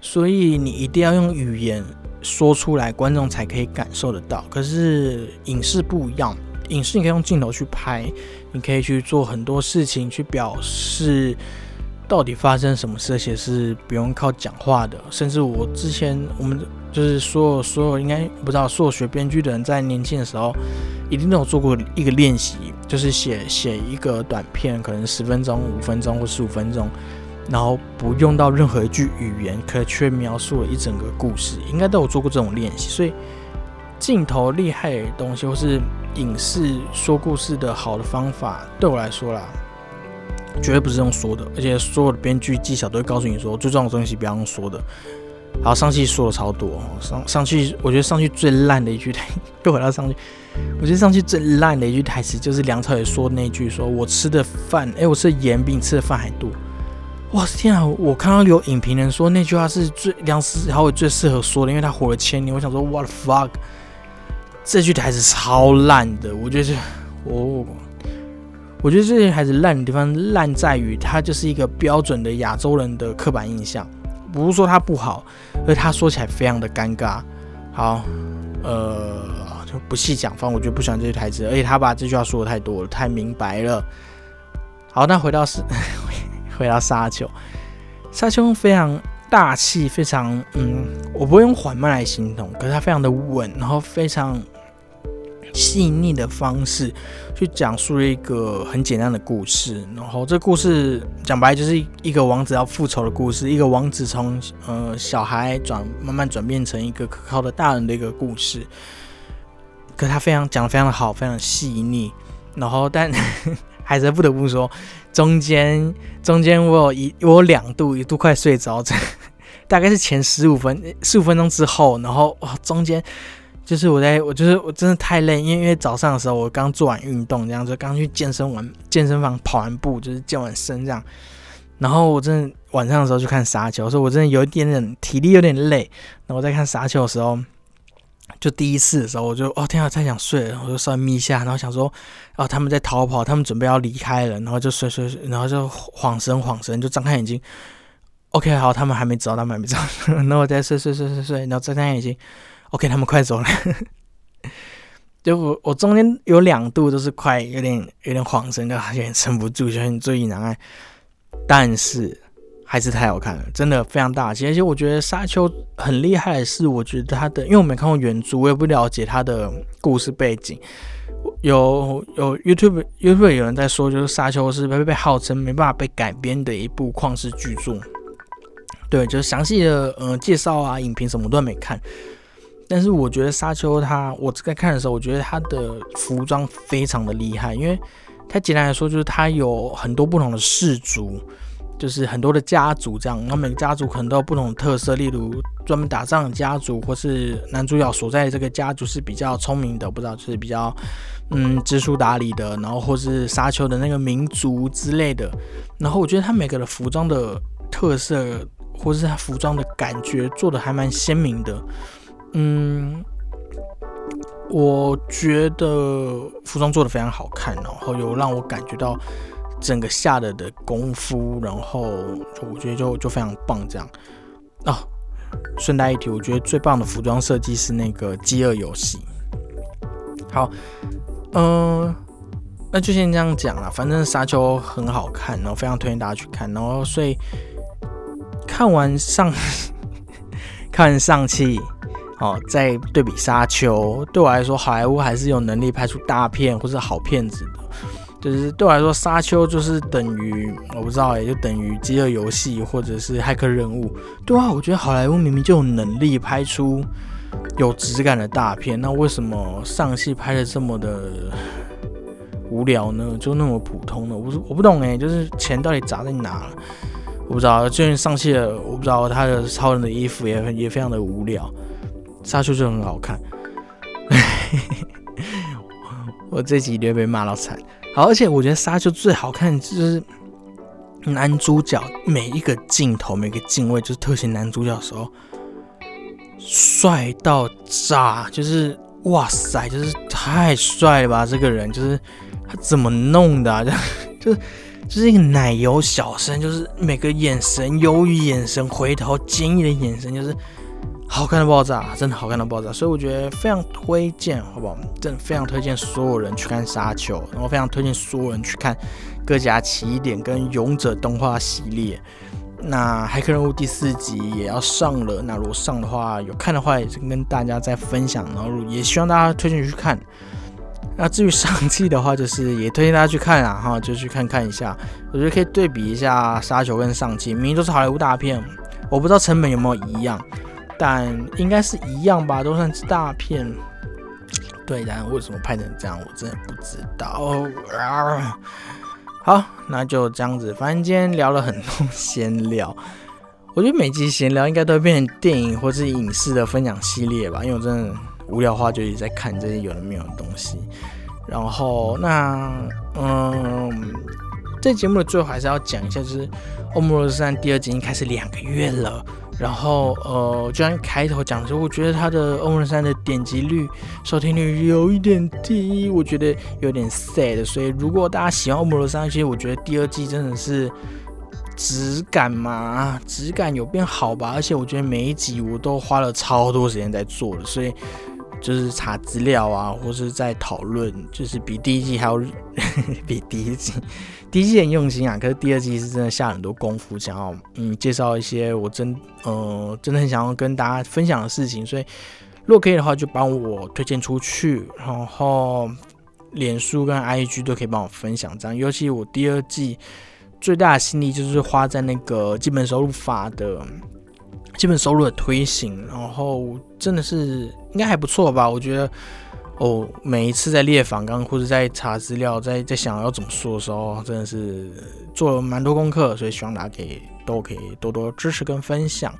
所以你一定要用语言说出来，观众才可以感受得到。可是影视不一样，影视你可以用镜头去拍，你可以去做很多事情去表示。到底发生什么事？而且是不用靠讲话的。甚至我之前，我们就是所有所有应该不知道，所有学编剧的人在年轻的时候，一定都有做过一个练习，就是写写一个短片，可能十分钟、五分钟或十五分钟，然后不用到任何一句语言，可却描述了一整个故事，应该都有做过这种练习。所以，镜头厉害的东西，或是影视说故事的好的方法，对我来说啦。绝对不是用说的，而且所有的编剧技巧都会告诉你说，最重要的东西不要用说的。好，上期说的超多，上上期我觉得上期最烂的一句台，又回到上期，我觉得上期最烂的一句台词就是梁朝伟说那句，说我吃的饭，哎，我吃的盐比你吃的饭还多。哇天啊！我看到有影评人说那句话是最梁朝伟最适合说的，因为他活了千年。我想说，what the fuck，这句台词超烂的，我觉得，哦。我觉得这些孩子烂的地方烂在于，他就是一个标准的亚洲人的刻板印象，不是说他不好，而他说起来非常的尴尬。好，呃，就不细讲，反正我就不喜欢这些台词，而且他把这句话说的太多了，太明白了。好，那回到是 回到沙丘，沙丘非常大气，非常嗯，我不会用缓慢来形容，可是它非常的稳，然后非常。细腻的方式去讲述了一个很简单的故事，然后这故事讲白就是一个王子要复仇的故事，一个王子从呃小孩转慢慢转变成一个可靠的大人的一个故事。可他非常讲的非常的好，非常细腻。然后但 还是不得不说，中间中间我有一我有两度一度快睡着，大概是前十五分十五分钟之后，然后哇中间。就是我在我就是我真的太累，因为因为早上的时候我刚做完运动，这样子刚去健身完健身房跑完步，就是健完身这样。然后我真的晚上的时候去看沙丘，所以我真的有一点点体力有点累。然后我在看沙丘的时候，就第一次的时候，我就哦天啊，太想睡了，我就稍微眯一下，然后想说哦他们在逃跑，他们准备要离开了，然后就睡睡睡，然后就晃神晃神，就张开眼睛。OK，好，他们还没走，他们还没走，然后我再睡睡睡睡睡，然后睁开眼睛。OK，他们快走了。就我我中间有两度都是快有点有点晃神，就有点撑不住，就很醉意难耐。但是还是太好看了，真的非常大气。而且我觉得沙丘很厉害的是，我觉得他的，因为我没看过原著，我也不了解他的故事背景。有有 YouTube YouTube 有人在说，就是沙丘是被被号称没办法被改编的一部旷世巨作。对，就是详细的呃介绍啊，影评什么都没看。但是我觉得沙丘他，我在看的时候，我觉得他的服装非常的厉害，因为他简单来说就是他有很多不同的氏族，就是很多的家族这样，然后每个家族可能都有不同的特色，例如专门打仗的家族，或是男主角所在的这个家族是比较聪明的，不知道就是比较嗯知书达理的，然后或是沙丘的那个民族之类的，然后我觉得他每个的服装的特色，或是他服装的感觉做的还蛮鲜明的。嗯，我觉得服装做的非常好看，然后有让我感觉到整个下的的功夫，然后我觉得就就非常棒。这样哦，顺带一提，我觉得最棒的服装设计是那个《饥饿游戏》。好，嗯，那就先这样讲了。反正《沙丘》很好看，然后非常推荐大家去看。然后所以看完上 看完上期。哦，再对比《沙丘》，对我来说，好莱坞还是有能力拍出大片或者好片子的。就是对我来说，《沙丘》就是等于我不知道也就等于《饥饿游戏》或者是《骇客任务》。对啊，我觉得好莱坞明明就有能力拍出有质感的大片，那为什么上戏拍的这么的无聊呢？就那么普通呢？我我不懂哎，就是钱到底砸在哪了？我不知道。最近上戏的，我不知道他的超人的衣服也也非常的无聊。沙丘就很好看，我这集会被骂到惨。好，而且我觉得沙丘最好看就是男主角每一个镜头、每个镜位，就是特写男主角的时候，帅到炸，就是哇塞，就是太帅了吧！这个人就是他怎么弄的？就 就是就是一个奶油小生，就是每个眼神忧郁眼神、回头坚毅的眼神，就是。好看的爆炸，真的好看的爆炸，所以我觉得非常推荐，好不好？真的非常推荐所有人去看《沙丘》，然后非常推荐所有人去看《各家起点》跟《勇者》动画系列。那《骇客任务》第四集也要上了，那如果上的话，有看的话也是跟大家再分享，然后也希望大家推荐去看。那至于上季的话，就是也推荐大家去看啊，哈，就去看看一下，我觉得可以对比一下《沙丘》跟上季，明明都是好莱坞大片，我不知道成本有没有一样。但应该是一样吧，都算是大片。对，但为什么拍成这样，我真的不知道。好，那就这样子。反正今天聊了很多闲聊，我觉得每集闲聊应该都会变成电影或是影视的分享系列吧。因为我真的无聊的话就一直在看这些有的没有的东西。然后，那嗯，这节目的最后还是要讲一下，就是《欧姆罗斯三》第二集已经开始两个月了。然后，呃，就像开头讲的时候，我觉得他的《欧文山》的点击率、收听率有一点低，我觉得有点 sad。所以，如果大家喜欢《欧文罗山》，其实我觉得第二季真的是质感嘛，质感有变好吧。而且，我觉得每一集我都花了超多时间在做的，所以。就是查资料啊，或是在讨论，就是比第一季还要 比第一季，第一季很用心啊，可是第二季是真的下很多功夫，想要嗯介绍一些我真呃真的很想要跟大家分享的事情，所以如果可以的话，就帮我推荐出去，然后脸书跟 IG 都可以帮我分享这样，尤其我第二季最大的心力就是花在那个基本收入法的。基本收入的推行，然后真的是应该还不错吧？我觉得哦，每一次在列访刚或者在查资料，在在想要怎么说的时候，真的是做了蛮多功课，所以希望大家可以都可以多多支持跟分享。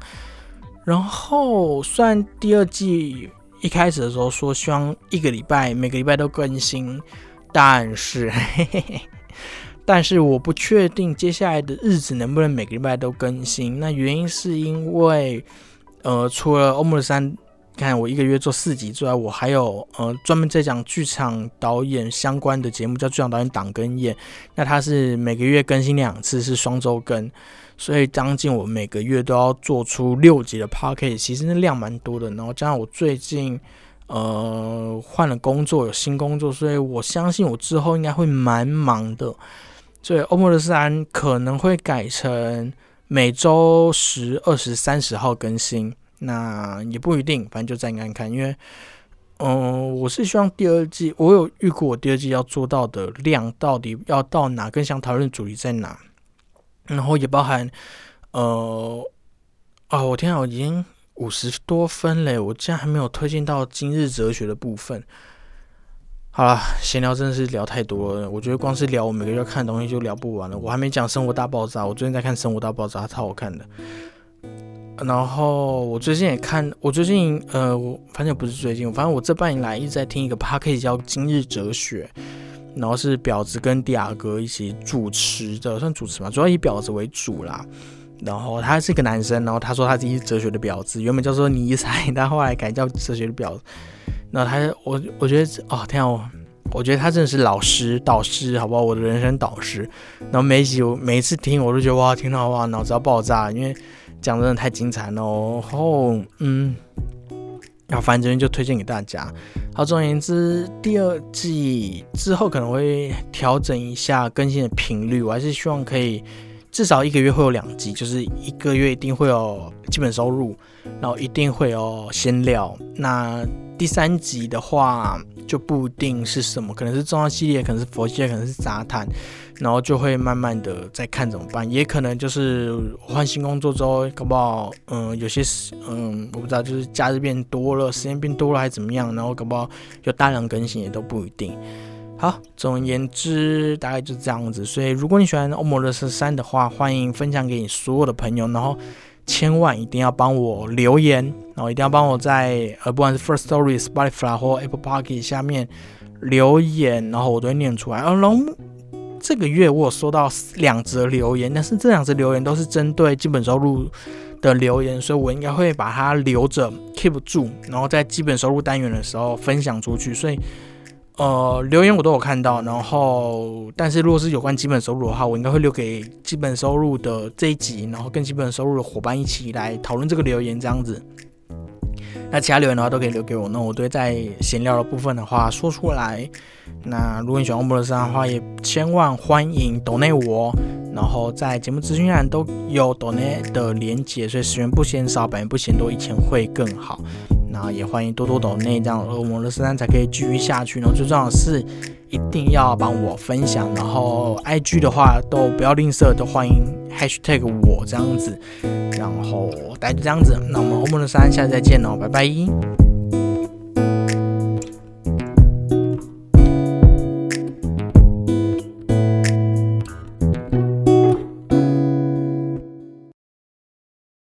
然后虽然第二季一开始的时候说希望一个礼拜每个礼拜都更新，但是。嘿嘿嘿但是我不确定接下来的日子能不能每个礼拜都更新。那原因是因为，呃，除了欧姆的三，看我一个月做四集之外，我还有呃专门在讲剧场导演相关的节目，叫剧场导演党跟演。那它是每个月更新两次，是双周更，所以将近我每个月都要做出六集的 p o c k e t 其实那量蛮多的。然后加上我最近呃换了工作，有新工作，所以我相信我之后应该会蛮忙的。所以欧姆的三可能会改成每周十二十三十号更新，那也不一定，反正就再看看。因为，嗯，我是希望第二季，我有预估我第二季要做到的量到底要到哪，更想讨论主题在哪，然后也包含，呃，啊，我天啊，我已经五十多分嘞，我竟然还没有推荐到今日哲学的部分。好了，闲聊真的是聊太多了。我觉得光是聊我每个月看的东西就聊不完了。我还没讲《生活大爆炸》，我最近在看《生活大爆炸》，超好看的。然后我最近也看，我最近呃，我反正不是最近，反正我这半年来一直在听一个 podcast 叫《今日哲学》，然后是婊子跟迪亚哥一起主持的，算主持嘛，主要以婊子为主啦。然后他是一个男生，然后他说他自己是哲学的婊子，原本叫做尼采，但后来改叫哲学的婊子。那他，我我觉得哦，天啊，我觉得他真的是老师、导师，好不好？我的人生导师。然后每一集我每一次听，我都觉得哇，听到哇，脑子要爆炸，因为讲真的太精彩了。然后嗯，然后反正这边就推荐给大家。好，总而言之，第二季之后可能会调整一下更新的频率，我还是希望可以至少一个月会有两集，就是一个月一定会有基本收入，然后一定会有先料。那第三集的话就不一定是什么，可能是重要系列，可能是佛系，可能是杂谈，然后就会慢慢的再看怎么办，也可能就是换新工作之后，搞不好，嗯，有些时，嗯，我不知道，就是假日变多了，时间变多了，还是怎么样，然后搞不好有大量更新也都不一定。好，总而言之，大概就是这样子。所以如果你喜欢欧姆勒十三的话，欢迎分享给你所有的朋友，然后。千万一定要帮我留言，然后一定要帮我在呃，不管是 First Story、Spotify 或 Apple Park 下面留言，然后我都会念出来。然后这个月我有收到两则留言，但是这两则留言都是针对基本收入的留言，所以我应该会把它留着 keep 住，然后在基本收入单元的时候分享出去。所以。呃，留言我都有看到，然后，但是如果是有关基本收入的话，我应该会留给基本收入的这一集，然后跟基本收入的伙伴一起来讨论这个留言这样子。那其他留言的话都可以留给我，那我都会在闲聊的部分的话说出来。那如果你喜欢欧博的山的话，也千万欢迎抖内我，然后在节目资讯栏都有抖内的连接，所以十元不嫌少，百元不嫌多，一千会更好。然后也欢迎多多抖内，这样恶魔的三才可以继续下去。然后最重要的是，一定要帮我分享。然后 IG 的话都不要吝啬，都欢迎 Hashtag 我这样子。然后大家就这样子，那我们欧魔的三下次再见哦，拜拜。